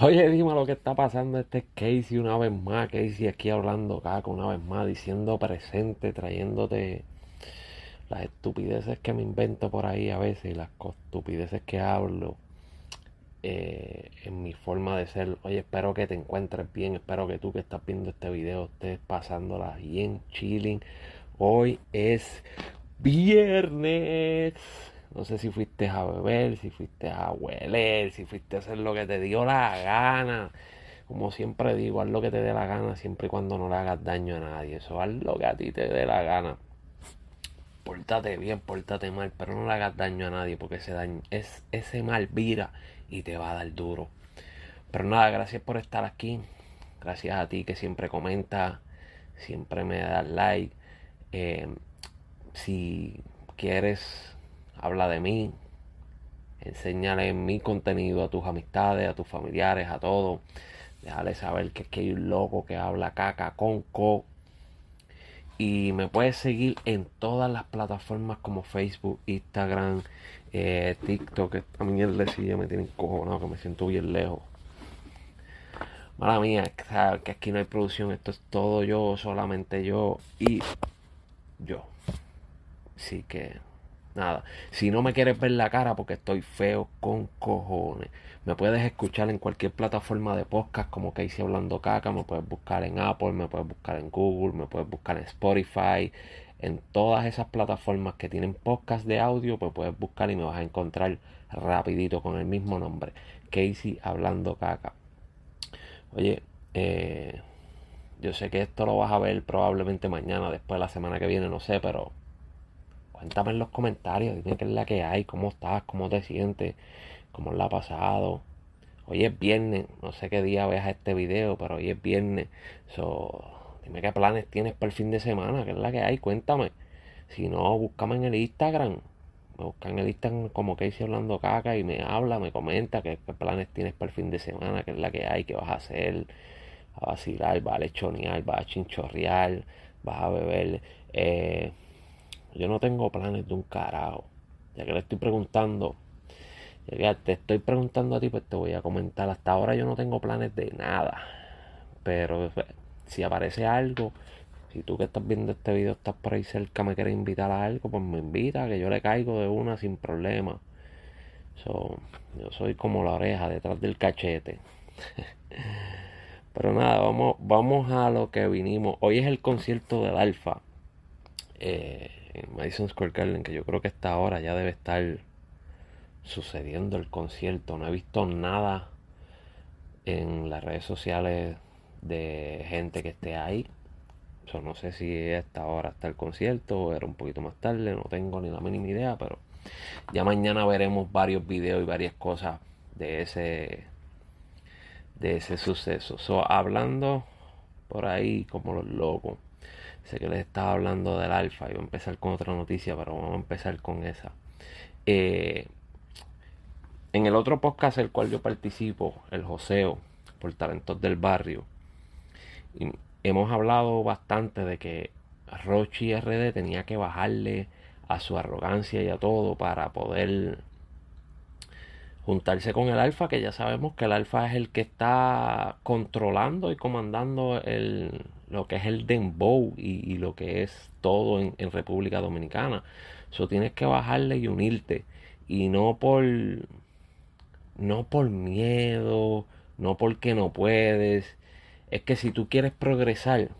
Oye, dime lo que está pasando. Este es Casey una vez más. Casey aquí hablando caca una vez más, diciendo presente, trayéndote las estupideces que me invento por ahí a veces y las estupideces que hablo eh, en mi forma de ser. Oye, espero que te encuentres bien. Espero que tú que estás viendo este video estés pasándola bien, chilling. Hoy es viernes. No sé si fuiste a beber, si fuiste a hueler, si fuiste a hacer lo que te dio la gana. Como siempre digo, haz lo que te dé la gana siempre y cuando no le hagas daño a nadie. Eso, haz lo que a ti te dé la gana. Pórtate bien, pórtate mal, pero no le hagas daño a nadie porque ese, daño, es, ese mal vira y te va a dar duro. Pero nada, gracias por estar aquí. Gracias a ti que siempre comenta, siempre me das like. Eh, si quieres habla de mí, enséñale mi contenido a tus amistades, a tus familiares, a todos. Déjale saber que es que hay un loco que habla caca con co. Y me puedes seguir en todas las plataformas como Facebook, Instagram, eh, TikTok. A mí el ya me tienen cojonado, que me siento bien lejos. Mala mía, que aquí no hay producción, esto es todo yo, solamente yo y yo. Así que Nada. Si no me quieres ver la cara porque estoy feo con cojones. Me puedes escuchar en cualquier plataforma de podcast como hice hablando caca. Me puedes buscar en Apple, me puedes buscar en Google, me puedes buscar en Spotify. En todas esas plataformas que tienen podcast de audio, pues puedes buscar y me vas a encontrar rapidito con el mismo nombre. Casey hablando caca. Oye, eh, yo sé que esto lo vas a ver probablemente mañana, después de la semana que viene, no sé, pero Cuéntame en los comentarios, dime qué es la que hay, cómo estás, cómo te sientes, cómo la ha pasado. Hoy es viernes, no sé qué día veas este video, pero hoy es viernes. So, dime qué planes tienes para el fin de semana, qué es la que hay, cuéntame. Si no, búscame en el Instagram. Me buscan en el Instagram como que hice hablando caca y me habla, me comenta qué, planes tienes para el fin de semana, qué es la que hay, qué vas a hacer. a vacilar, vas a lechonear, vas a chinchorrear, vas a beber. Eh, yo no tengo planes de un carajo. Ya que le estoy preguntando, ya que te estoy preguntando a ti, pues te voy a comentar. Hasta ahora yo no tengo planes de nada. Pero pues, si aparece algo, si tú que estás viendo este video estás por ahí cerca, me quieres invitar a algo, pues me invita, que yo le caigo de una sin problema. yo soy como la oreja detrás del cachete. Pero nada, vamos, vamos a lo que vinimos. Hoy es el concierto del Alfa. Eh, Madison Square Garden, que yo creo que esta hora ya debe estar sucediendo el concierto. No he visto nada en las redes sociales de gente que esté ahí. No sé si esta hora está el concierto o era un poquito más tarde, no tengo ni la mínima idea, pero ya mañana veremos varios videos y varias cosas de ese de ese suceso. So, hablando por ahí como los locos. Sé que les estaba hablando del alfa. Iba a empezar con otra noticia, pero vamos a empezar con esa. Eh, en el otro podcast el cual yo participo, el Joseo, por Talentos del Barrio, hemos hablado bastante de que Rochi RD tenía que bajarle a su arrogancia y a todo para poder juntarse con el alfa, que ya sabemos que el alfa es el que está controlando y comandando el, lo que es el dembow y, lo que es todo en, República Dominicana. Eso tienes que bajarle y unirte. Y no por, no por miedo, no porque no puedes. Es que si tú quieres progresar,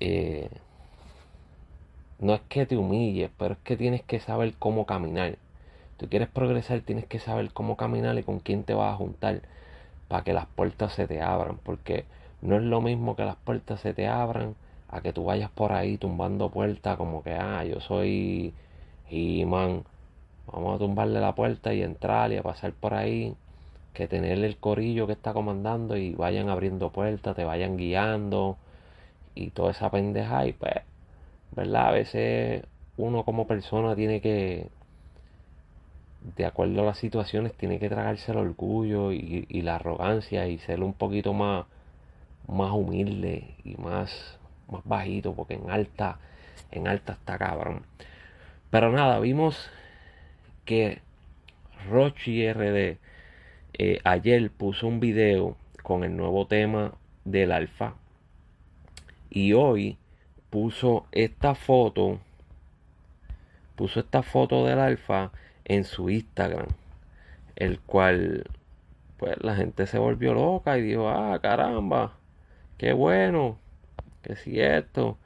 eh, no es que te humilles, pero es que tienes que saber cómo caminar. Tú quieres progresar, tienes que saber cómo caminar y con quién te vas a juntar para que las puertas se te abran. Porque no es lo mismo que las puertas se te abran a que tú vayas por ahí tumbando puertas como que, ah, yo soy He-Man. Vamos a tumbarle la puerta y entrar y a pasar por ahí. Que tener el corillo que está comandando y vayan abriendo puertas, te vayan guiando y toda esa pendeja. Y pues, ¿verdad? A veces uno como persona tiene que, de acuerdo a las situaciones, tiene que tragarse el orgullo y, y la arrogancia y ser un poquito más más humilde y más, más bajito, porque en alta, en alta está cabrón. Pero nada, vimos que Rochi RD eh, ayer puso un video con el nuevo tema del alfa y hoy puso esta foto puso esta foto del alfa en su Instagram el cual pues la gente se volvió loca y dijo ah caramba qué bueno que si esto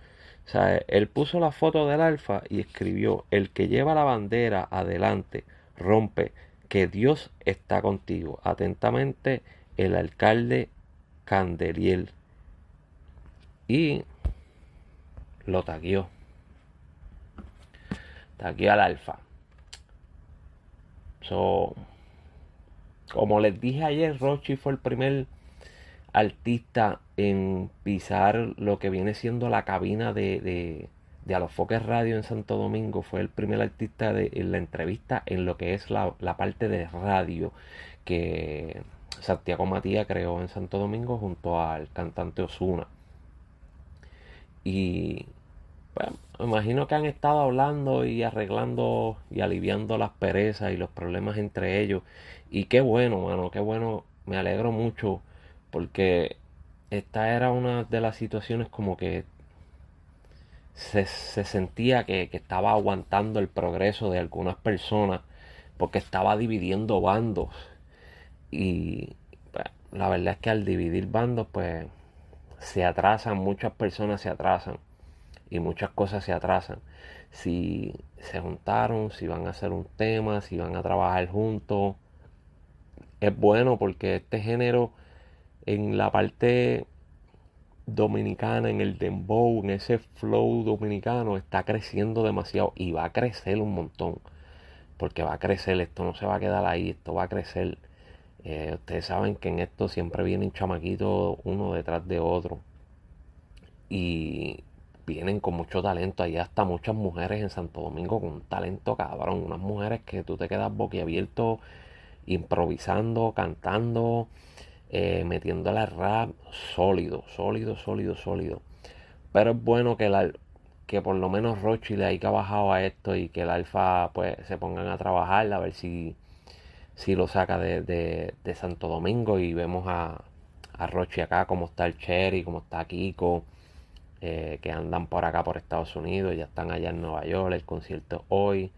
o sea, él puso la foto del alfa y escribió, el que lleva la bandera adelante rompe, que Dios está contigo. Atentamente, el alcalde Candeliel. Y lo taguió. Taguió al alfa. So, como les dije ayer, Rochi fue el primer artista en pisar lo que viene siendo la cabina de, de, de Alofoques Radio en Santo Domingo. Fue el primer artista en la entrevista en lo que es la, la parte de radio que Santiago Matías creó en Santo Domingo junto al cantante Osuna. Y me imagino que han estado hablando y arreglando y aliviando las perezas y los problemas entre ellos. Y qué bueno, mano, qué bueno. Me alegro mucho porque esta era una de las situaciones como que se, sentía que, estaba aguantando el progreso de algunas personas porque estaba dividiendo bandos y pues, la verdad es que al dividir bandos pues se atrasan, muchas personas se atrasan y muchas cosas se atrasan. Si se juntaron, si van a hacer un tema, si van a trabajar juntos, es bueno porque este género en la parte dominicana, en el dembow, en ese flow dominicano, está creciendo demasiado y va a crecer un montón. Porque va a crecer, esto no se va a quedar ahí, esto va a crecer. Eh, ustedes saben que en esto siempre vienen chamaquitos uno detrás de otro. Y vienen con mucho talento. Hay hasta muchas mujeres en Santo Domingo con un talento cabrón. Unas mujeres que tú te quedas boquiabierto improvisando, cantando eh, metiéndole rap sólido, sólido, sólido, sólido. Pero es bueno que, la, que por lo menos Rochi le haya bajado a esto y que el alfa pues se pongan a trabajar a ver si, si lo saca de, de, Santo Domingo y vemos a, a Rochi acá, como está el Cherry, como está Kiko, eh, que andan por acá por Estados Unidos, ya están allá en Nueva York, el concierto hoy,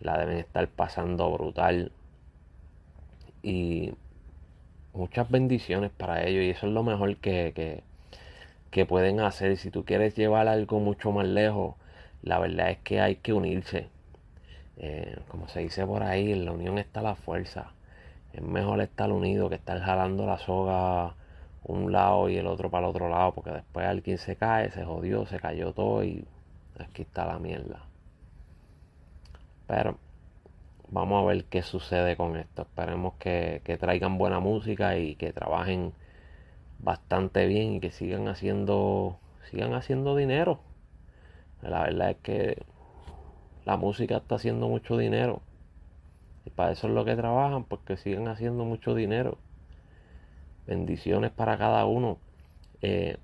la deben estar pasando brutal. Y muchas bendiciones para ellos y eso es lo mejor que, que, pueden hacer. Si tú quieres llevar algo mucho más lejos, la verdad es que hay que unirse. Eh, como se dice por ahí, en la unión está la fuerza. Es mejor estar unido que estar jalando la soga un lado y el otro para el otro lado, porque después alguien se cae, se jodió, se cayó todo y aquí está la mierda. Pero vamos a ver qué sucede con esto. Esperemos que, traigan buena música y que trabajen bastante bien y que sigan haciendo sigan haciendo dinero. La verdad es que la música está haciendo mucho dinero. Y para eso es lo que trabajan, porque sigan haciendo mucho dinero. Bendiciones para cada uno. Eh,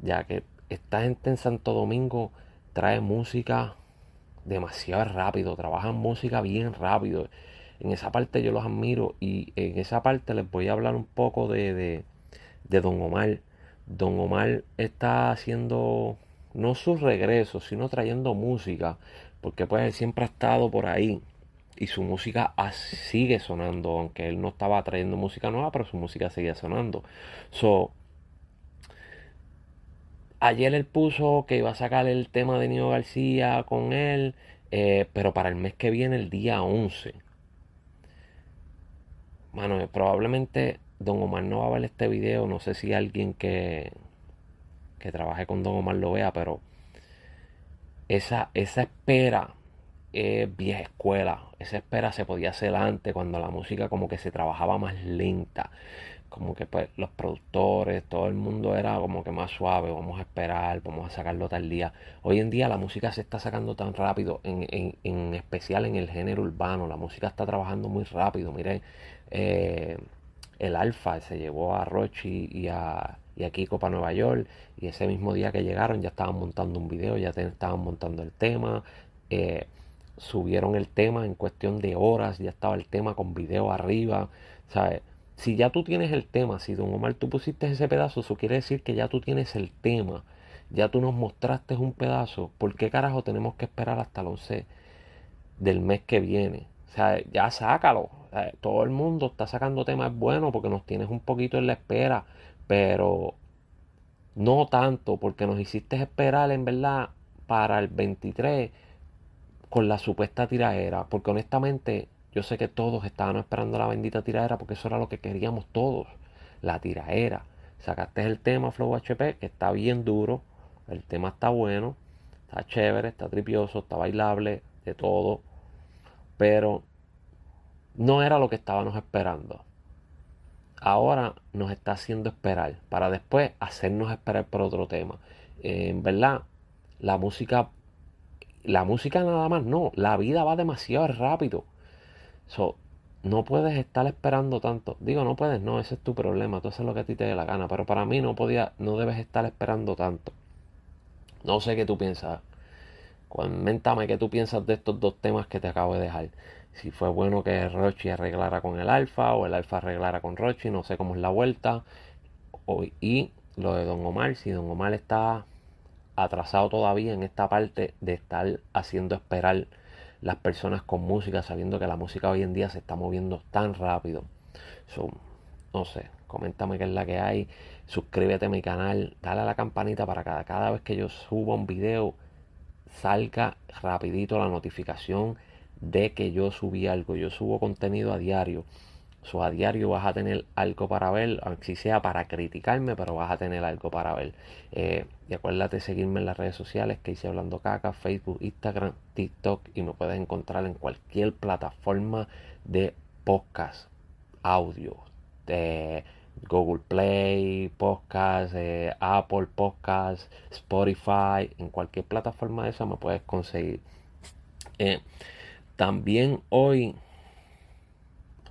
ya que esta gente en Santo Domingo trae música demasiado rápido, trabajan música bien rápido. En esa parte yo los admiro y en esa parte les voy a hablar un poco de, de, Don Omar. Don Omar está haciendo no su regreso, sino trayendo música, porque pues él siempre ha estado por ahí y su música sigue sonando, aunque él no estaba trayendo música nueva, pero su música seguía sonando. So, Ayer él puso que iba a sacar el tema de Nio García con él, eh, pero para el mes que viene, el día 11. Mano, probablemente Don Omar no va a ver este video. No sé si alguien que, que trabaje con Don Omar lo vea, pero esa, esa espera es vieja escuela. Esa espera se podía hacer antes, cuando la música como que se trabajaba más lenta como que pues, los productores, todo el mundo era como que más suave, vamos a esperar, vamos a sacarlo tal día. Hoy en día la música se está sacando tan rápido, en, en, en especial en el género urbano, la música está trabajando muy rápido. Miren, eh, el Alfa se llevó a Rochi y a, y a Kiko para Nueva York y ese mismo día que llegaron ya estaban montando un video, ya estaban montando el tema. Eh, subieron el tema en cuestión de horas, ya estaba el tema con video arriba ¿Sabes? Si ya tú tienes el tema, si Don Omar tú pusiste ese pedazo, eso quiere decir que ya tú tienes el tema. Ya tú nos mostraste un pedazo. ¿Por qué carajo tenemos que esperar hasta el 11 del mes que viene? O sea, ya sácalo. todo el mundo está sacando temas buenos porque nos tienes un poquito en la espera. Pero no tanto porque nos hiciste esperar en verdad para el 23 con la supuesta tiradera. Porque honestamente yo sé que todos estaban esperando la bendita tiradera porque eso era lo que queríamos todos. La tiraera. Sacaste el tema Flow HP que está bien duro. El tema está bueno. Está chévere, está tripioso, está bailable, de todo. Pero no era lo que estábamos esperando. Ahora nos está haciendo esperar para después hacernos esperar por otro tema. en verdad, la música, la música nada más no, la vida va demasiado rápido. No puedes estar esperando tanto. Digo, no puedes, no, ese es tu problema. Tú haces lo que a ti te dé la gana. Pero para mí no podía, no debes estar esperando tanto. No sé qué tú piensas. Coméntame qué tú piensas de estos dos temas que te acabo de dejar. Si fue bueno que Rochi arreglara con el Alfa o el Alfa arreglara con Rochi, no sé cómo es la vuelta. y lo de Don Omar, si Don Omar está atrasado todavía en esta parte de estar haciendo esperar las personas con música, sabiendo que la música hoy en día se está moviendo tan rápido. no sé, coméntame qué es la que hay, suscríbete a mi canal, dale a la campanita para que cada vez que yo suba un video salga rapidito la notificación de que yo subí algo. Yo subo contenido a diario. So, a diario vas a tener algo para ver, aunque sea para criticarme, pero vas a tener algo para ver. Eh, y acuérdate seguirme en las redes sociales que hice hablando caca, Facebook, Instagram, TikTok y me puedes encontrar en cualquier plataforma de podcast, audio, de Google Play, podcast, eh, Apple Podcast, Spotify, en cualquier plataforma de esa me puedes conseguir. Eh, también hoy,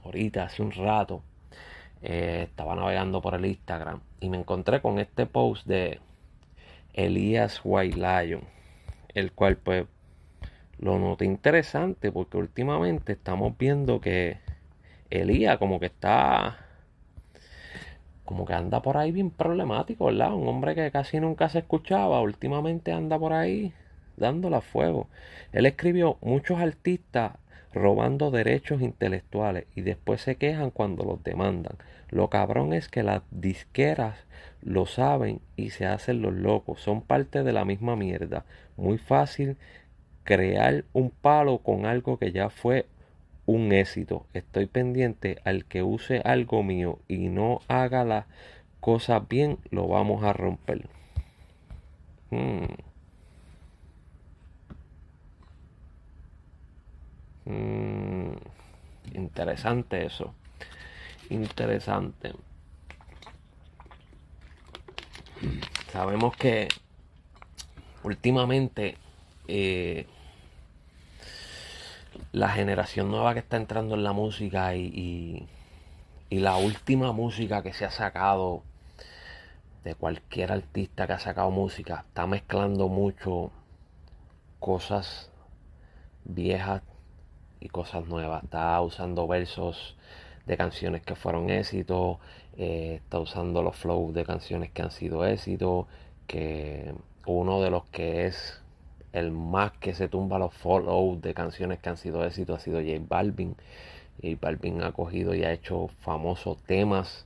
ahorita, hace un rato, eh, estaba navegando por el Instagram y me encontré con este post de Elías White Lion, el cual pues lo noté interesante porque últimamente estamos viendo que Elías como que está como que anda por ahí bien problemático, ¿verdad? Un hombre que casi nunca se escuchaba, últimamente anda por ahí dándola a fuego. Él escribió muchos artistas robando derechos intelectuales y después se quejan cuando los demandan. Lo cabrón es que las disqueras lo saben y se hacen los locos. Son parte de la misma mierda. Muy fácil crear un palo con algo que ya fue un éxito. Estoy pendiente al que use algo mío y no haga las cosas bien, lo vamos a romper. Hmm. Mm, interesante eso. Interesante. Sabemos que últimamente eh, la generación nueva que está entrando en la música y, y, la última música que se ha sacado de cualquier artista que ha sacado música está mezclando mucho cosas viejas y cosas nuevas. Está usando versos de canciones que fueron éxitos, eh, está usando los flows de canciones que han sido éxitos, que uno de los que es el más que se tumba los follows de canciones que han sido éxitos ha sido J Balvin. J Balvin ha cogido y ha hecho famosos temas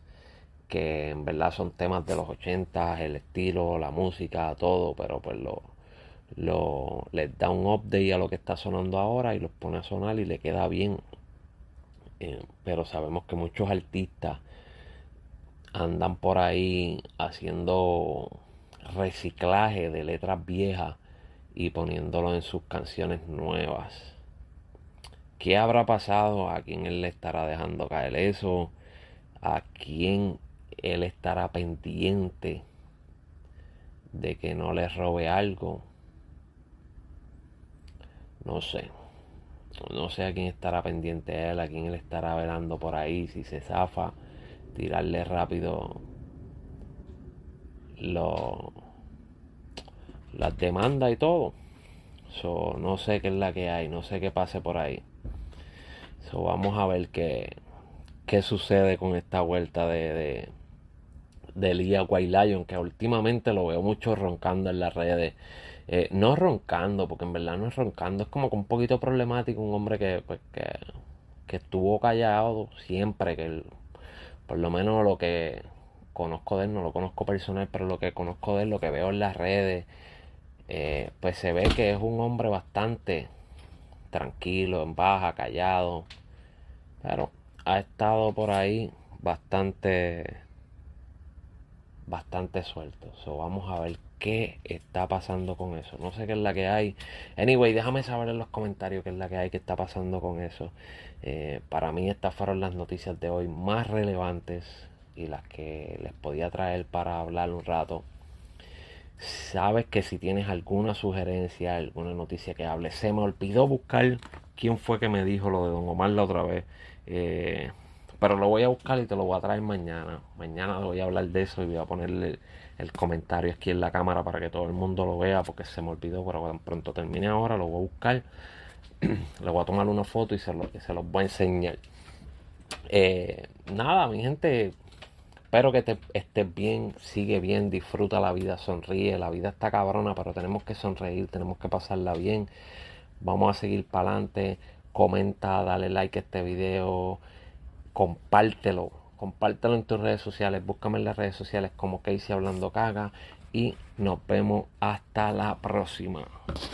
que en verdad son temas de los 80, el estilo, la música, todo, pero pues lo, lo, les da un update a lo que está sonando ahora y los pone a sonar y le queda bien. Eh, pero sabemos que muchos artistas andan por ahí haciendo reciclaje de letras viejas y poniéndolo en sus canciones nuevas. ¿Qué habrá pasado? ¿A quién él le estará dejando caer eso? ¿A quién él estará pendiente de que no le robe algo? No sé. No sé a quién estará pendiente él, a quién él estará velando por ahí, si se zafa, tirarle rápido lo, las demandas y todo. So, no sé qué es la que hay, no sé qué pase por ahí. So, vamos a ver qué, qué sucede con esta vuelta de, de, de Lía Lion, que últimamente lo veo mucho roncando en las redes. Eh, no roncando, porque en verdad no es roncando, es como que un poquito problemático, un hombre que, pues, que, que estuvo callado siempre, que por lo menos lo que conozco de él, no lo conozco personal, pero lo que conozco de él, lo que veo en las redes, eh, pues se ve que es un hombre bastante tranquilo, en baja, callado, pero ha estado por ahí bastante bastante suelto. So, vamos a ver qué está pasando con eso. No sé qué es la que hay. Anyway, déjame saber en los comentarios qué es la que hay, qué está pasando con eso. Eh, para mí estas fueron las noticias de hoy más relevantes y las que les podía traer para hablar un rato. Sabes que si tienes alguna sugerencia, alguna noticia que hable, se me olvidó buscar quién fue que me dijo lo de Don Omar la otra vez. Eh, pero lo voy a buscar y te lo voy a traer mañana. Mañana voy a hablar de eso y voy a ponerle el comentario aquí en la cámara para que todo el mundo lo vea porque se me olvidó. Pero cuando pronto termine ahora lo voy a buscar. Le voy a tomar una foto y se, lo, los voy a enseñar. Eh, nada, mi gente. Espero que te estés bien, sigue bien, disfruta la vida, sonríe. La vida está cabrona, pero tenemos que sonreír, tenemos que pasarla bien. Vamos a seguir para adelante. Comenta, dale like a este video compártelo, compártelo en tus redes sociales, búscame en las redes sociales como Casey Hablando Caga y nos vemos hasta la próxima.